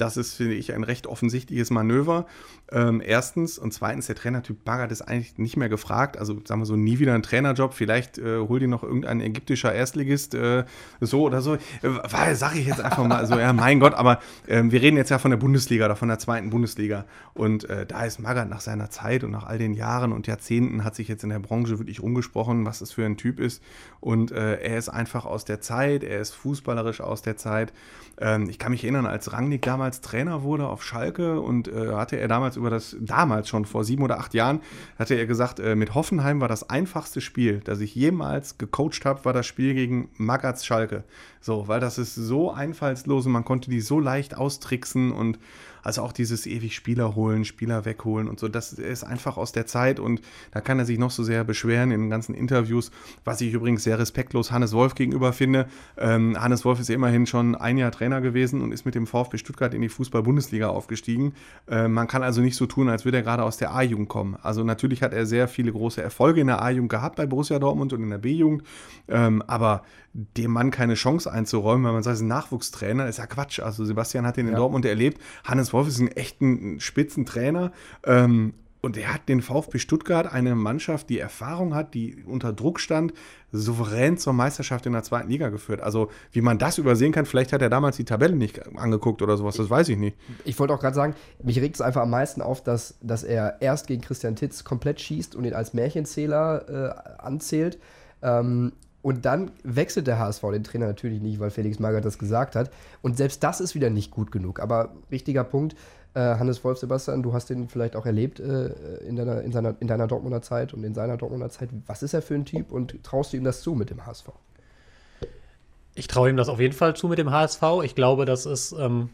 Das ist, finde ich, ein recht offensichtliches Manöver. Ähm, erstens. Und zweitens, der Trainertyp Baggert ist eigentlich nicht mehr gefragt. Also, sagen wir so, nie wieder ein Trainerjob. Vielleicht äh, hol dir noch irgendein ägyptischer Erstligist äh, so oder so. Äh, Sag ich jetzt einfach mal so, ja, mein Gott, aber ähm, wir reden jetzt ja von der Bundesliga oder von der zweiten Bundesliga. Und äh, da ist Magath nach seiner Zeit und nach all den Jahren und Jahrzehnten hat sich jetzt in der Branche wirklich rumgesprochen, was das für ein Typ ist. Und äh, er ist einfach aus der Zeit, er ist fußballerisch aus der Zeit. Ähm, ich kann mich erinnern, als Rangnick damals Trainer wurde auf Schalke und äh, hatte er damals über das, damals schon vor sieben oder acht Jahren, hatte er gesagt, äh, mit Hoffenheim war das einfachste Spiel, das ich jemals gecoacht habe, war das Spiel gegen Magaths Schalke. So, weil das ist so einfallslos und man konnte die so leicht austricksen und also auch dieses ewig Spieler holen, Spieler wegholen und so, das ist einfach aus der Zeit und da kann er sich noch so sehr beschweren in den ganzen Interviews, was ich übrigens sehr respektlos Hannes Wolf gegenüber finde. Ähm, Hannes Wolf ist ja immerhin schon ein Jahr Trainer gewesen und ist mit dem VfB Stuttgart in die Fußball-Bundesliga aufgestiegen. Äh, man kann also nicht so tun, als würde er gerade aus der A-Jugend kommen. Also natürlich hat er sehr viele große Erfolge in der A-Jugend gehabt bei Borussia Dortmund und in der B-Jugend, ähm, aber dem Mann keine Chance einzuräumen, weil man sagt, er ist ein Nachwuchstrainer, ist ja Quatsch. Also Sebastian hat ihn in Ja. Dortmund erlebt. Hannes Wolf ist ein echten Spitzentrainer. Ähm, und er hat den VfB Stuttgart, eine Mannschaft, die Erfahrung hat, die unter Druck stand, souverän zur Meisterschaft in der zweiten Liga geführt. Also, wie man das übersehen kann, vielleicht hat er damals die Tabelle nicht angeguckt oder sowas, das weiß ich nicht. Ich wollte auch gerade sagen, mich regt es einfach am meisten auf, dass, dass er erst gegen Christian Titz komplett schießt und ihn als Märchenzähler äh, anzählt. Ähm, und dann wechselt der HSV den Trainer natürlich nicht, weil Felix Magath das gesagt hat. Und selbst das ist wieder nicht gut genug. Aber wichtiger Punkt, äh, Hannes Wolf, Sebastian, du hast den vielleicht auch erlebt äh, in, deiner, in, seiner, in deiner Dortmunder Zeit und in seiner Dortmunder Zeit. Was ist er für ein Typ und traust du ihm das zu mit dem HSV? Ich traue ihm das auf jeden Fall zu mit dem HSV. Ich glaube, das ist, ähm,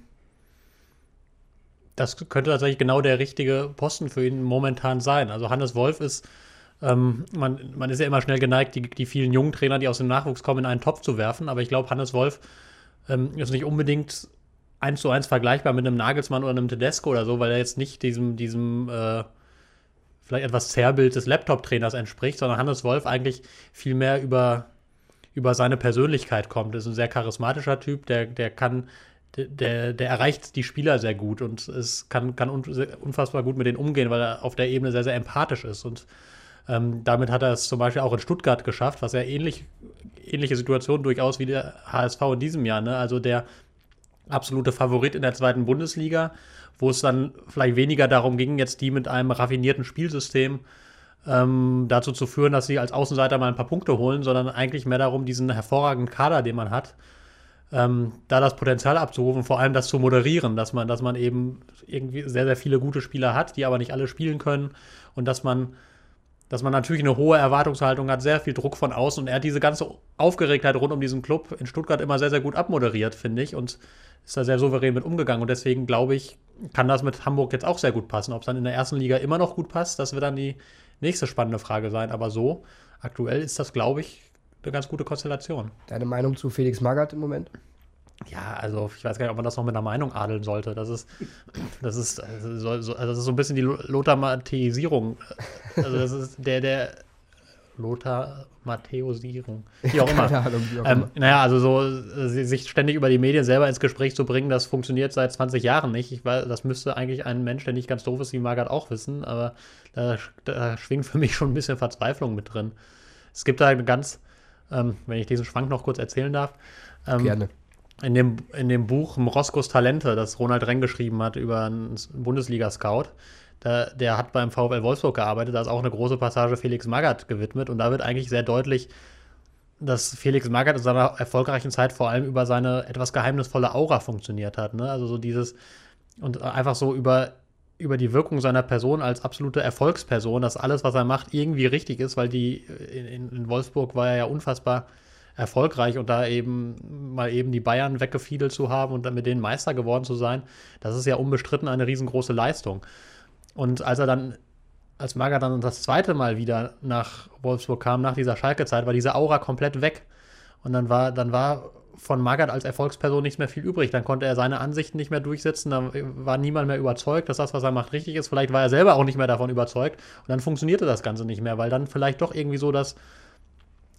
das könnte tatsächlich genau der richtige Posten für ihn momentan sein. Also Hannes Wolf ist, ähm, man, man ist ja immer schnell geneigt, die, die vielen jungen Trainer, die aus dem Nachwuchs kommen, in einen Topf zu werfen. Aber ich glaube, Hannes Wolf ähm, ist nicht unbedingt eins zu eins vergleichbar mit einem Nagelsmann oder einem Tedesco oder so, weil er jetzt nicht diesem, diesem äh, vielleicht etwas Zerrbild des Laptop-Trainers entspricht, sondern Hannes Wolf eigentlich viel mehr über, über seine Persönlichkeit kommt. Ist ein sehr charismatischer Typ, der, der kann, der- der, erreicht die Spieler sehr gut und es kann, kann un, unfassbar gut mit denen umgehen, weil er auf der Ebene sehr, sehr empathisch ist. Und ähm, damit hat er es zum Beispiel auch in Stuttgart geschafft, was ja ähnlich, ähnliche Situation durchaus wie der HSV in diesem Jahr. Ne? Also der absolute Favorit in der zweiten Bundesliga, wo es dann vielleicht weniger darum ging, jetzt die mit einem raffinierten Spielsystem ähm, dazu zu führen, dass sie als Außenseiter mal ein paar Punkte holen, sondern eigentlich mehr darum, diesen hervorragenden Kader, den man hat, ähm, da das Potenzial abzurufen, vor allem das zu moderieren, dass man, dass man eben irgendwie sehr, sehr viele gute Spieler hat, die aber nicht alle spielen können und dass man dass man natürlich eine hohe Erwartungshaltung hat, sehr viel Druck von außen und er hat diese ganze Aufgeregtheit rund um diesen Club in Stuttgart immer sehr, sehr gut abmoderiert, finde ich, und ist da sehr souverän mit umgegangen und deswegen glaube ich, kann das mit Hamburg jetzt auch sehr gut passen. Ob es dann in der ersten Liga immer noch gut passt, das wird dann die nächste spannende Frage sein, aber so, aktuell ist das, glaube ich, eine ganz gute Konstellation. Deine Meinung zu Felix Magath im Moment? Ja, also ich weiß gar nicht, ob man das noch mit einer Meinung adeln sollte. Das ist, das ist, also so, so- also das ist so ein bisschen die Lo- Lothar-Matthäisierung. Also das ist der, der Lothar-Matthäusierung. Wie auch immer. Ahnung, wie auch Ähm, immer. naja, also so äh, si- sich ständig über die Medien selber ins Gespräch zu bringen, das funktioniert seit 20 Jahren nicht. Ich weiß, das müsste eigentlich ein Mensch, der nicht ganz doof ist, wie Margaret auch wissen, aber da, da schwingt für mich schon ein bisschen Verzweiflung mit drin. Es gibt da eine ganz, ähm, wenn ich diesen Schwank noch kurz erzählen darf, ähm, Gerne. In dem, in dem Buch Roskos Talente, das Ronald Reng geschrieben hat über einen Bundesliga-Scout, da, der hat beim VfL Wolfsburg gearbeitet, da ist auch eine große Passage Felix Magath gewidmet und da wird eigentlich sehr deutlich, dass Felix Magath in seiner erfolgreichen Zeit vor allem über seine etwas geheimnisvolle Aura funktioniert hat. Ne? Also so dieses und einfach so über über die Wirkung seiner Person als absolute Erfolgsperson, dass alles, was er macht, irgendwie richtig ist, weil die in, in Wolfsburg war er ja unfassbar erfolgreich und da eben mal eben die Bayern weggefiedelt zu haben und dann mit denen Meister geworden zu sein, das ist ja unbestritten eine riesengroße Leistung. Und als er dann, als Magath dann das zweite Mal wieder nach Wolfsburg kam, nach dieser Schalke-Zeit, war diese Aura komplett weg. Und dann war, dann war von Magath als Erfolgsperson nichts mehr viel übrig. Dann konnte er seine Ansichten nicht mehr durchsetzen. Da war niemand mehr überzeugt, dass das, was er macht, richtig ist. Vielleicht war er selber auch nicht mehr davon überzeugt. Und dann funktionierte das Ganze nicht mehr, weil dann vielleicht doch irgendwie so das,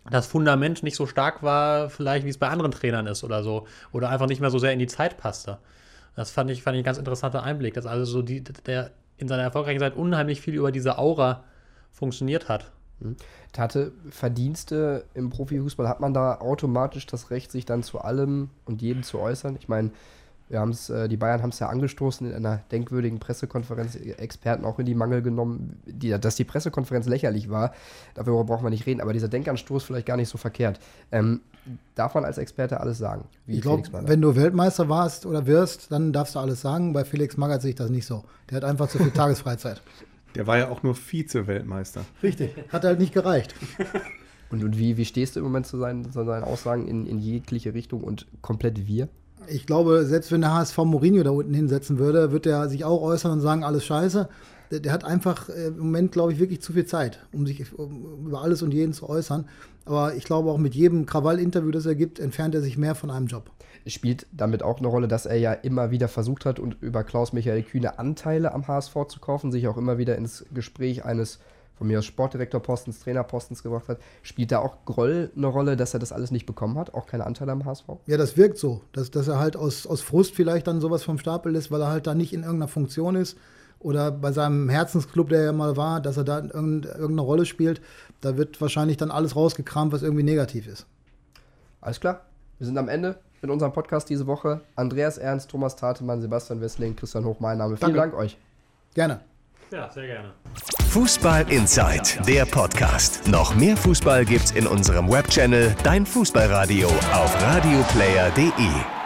das Fundament nicht so stark war, vielleicht wie es bei anderen Trainern ist oder so. Oder einfach nicht mehr so sehr in die Zeit passte. Das fand ich, fand ich ein ganz interessanter Einblick, dass also so die, der in seiner erfolgreichen Zeit unheimlich viel über diese Aura funktioniert hat. Mhm. Hatte Verdienste im Profifußball, hat man da automatisch das Recht, sich dann zu allem und jedem zu äußern? Ich meine, wir haben es, äh, die Bayern haben es ja angestoßen in einer denkwürdigen Pressekonferenz, Experten auch in die Mangel genommen, die, dass die Pressekonferenz lächerlich war, darüber brauchen wir nicht reden, aber dieser Denkanstoß vielleicht gar nicht so verkehrt. Ähm, darf man als Experte alles sagen? ich glaube, wenn du Weltmeister warst oder wirst, dann darfst du alles sagen. Bei Felix Magath sehe ich das nicht so. Der hat einfach zu viel Tagesfreizeit. Der war ja auch nur Vize-Weltmeister. Richtig, hat halt nicht gereicht. Und, und wie, wie stehst du im Moment zu seinen, zu seinen Aussagen in, in jegliche Richtung und komplett wir? Ich glaube, selbst wenn der HSV Mourinho da unten hinsetzen würde, wird er sich auch äußern und sagen, alles scheiße. Der, der hat einfach äh, im Moment, glaube ich, wirklich zu viel Zeit, um sich über alles und jeden zu äußern. Aber ich glaube, auch mit jedem Krawall-Interview, das er gibt, entfernt er sich mehr von einem Job. Spielt damit auch eine Rolle, dass er ja immer wieder versucht hat, und über Klaus-Michael Kühne Anteile am HSV zu kaufen, sich auch immer wieder ins Gespräch eines von mir aus Sportdirektorpostens, Trainerpostens gebracht hat. Spielt da auch Groll eine Rolle, dass er das alles nicht bekommen hat? Auch keine Anteile am HSV? Ja, das wirkt so. Dass, dass er halt aus, aus Frust vielleicht dann sowas vom Stapel lässt, weil er halt da nicht in irgendeiner Funktion ist. Oder bei seinem Herzensclub, der ja mal war, dass er da irgendeine Rolle spielt. Da wird wahrscheinlich dann alles rausgekramt, was irgendwie negativ ist. Alles klar. Wir sind am Ende mit unserem Podcast diese Woche. Andreas Ernst, Thomas Tatemann, Sebastian Wessling, Christian Hoch, mein Name. Vielen Danke. Dank euch. Gerne. Ja, sehr gerne. Fußball Inside, der Podcast. Noch mehr Fußball gibt's in unserem Webchannel Dein Fußballradio auf radioplayer.de.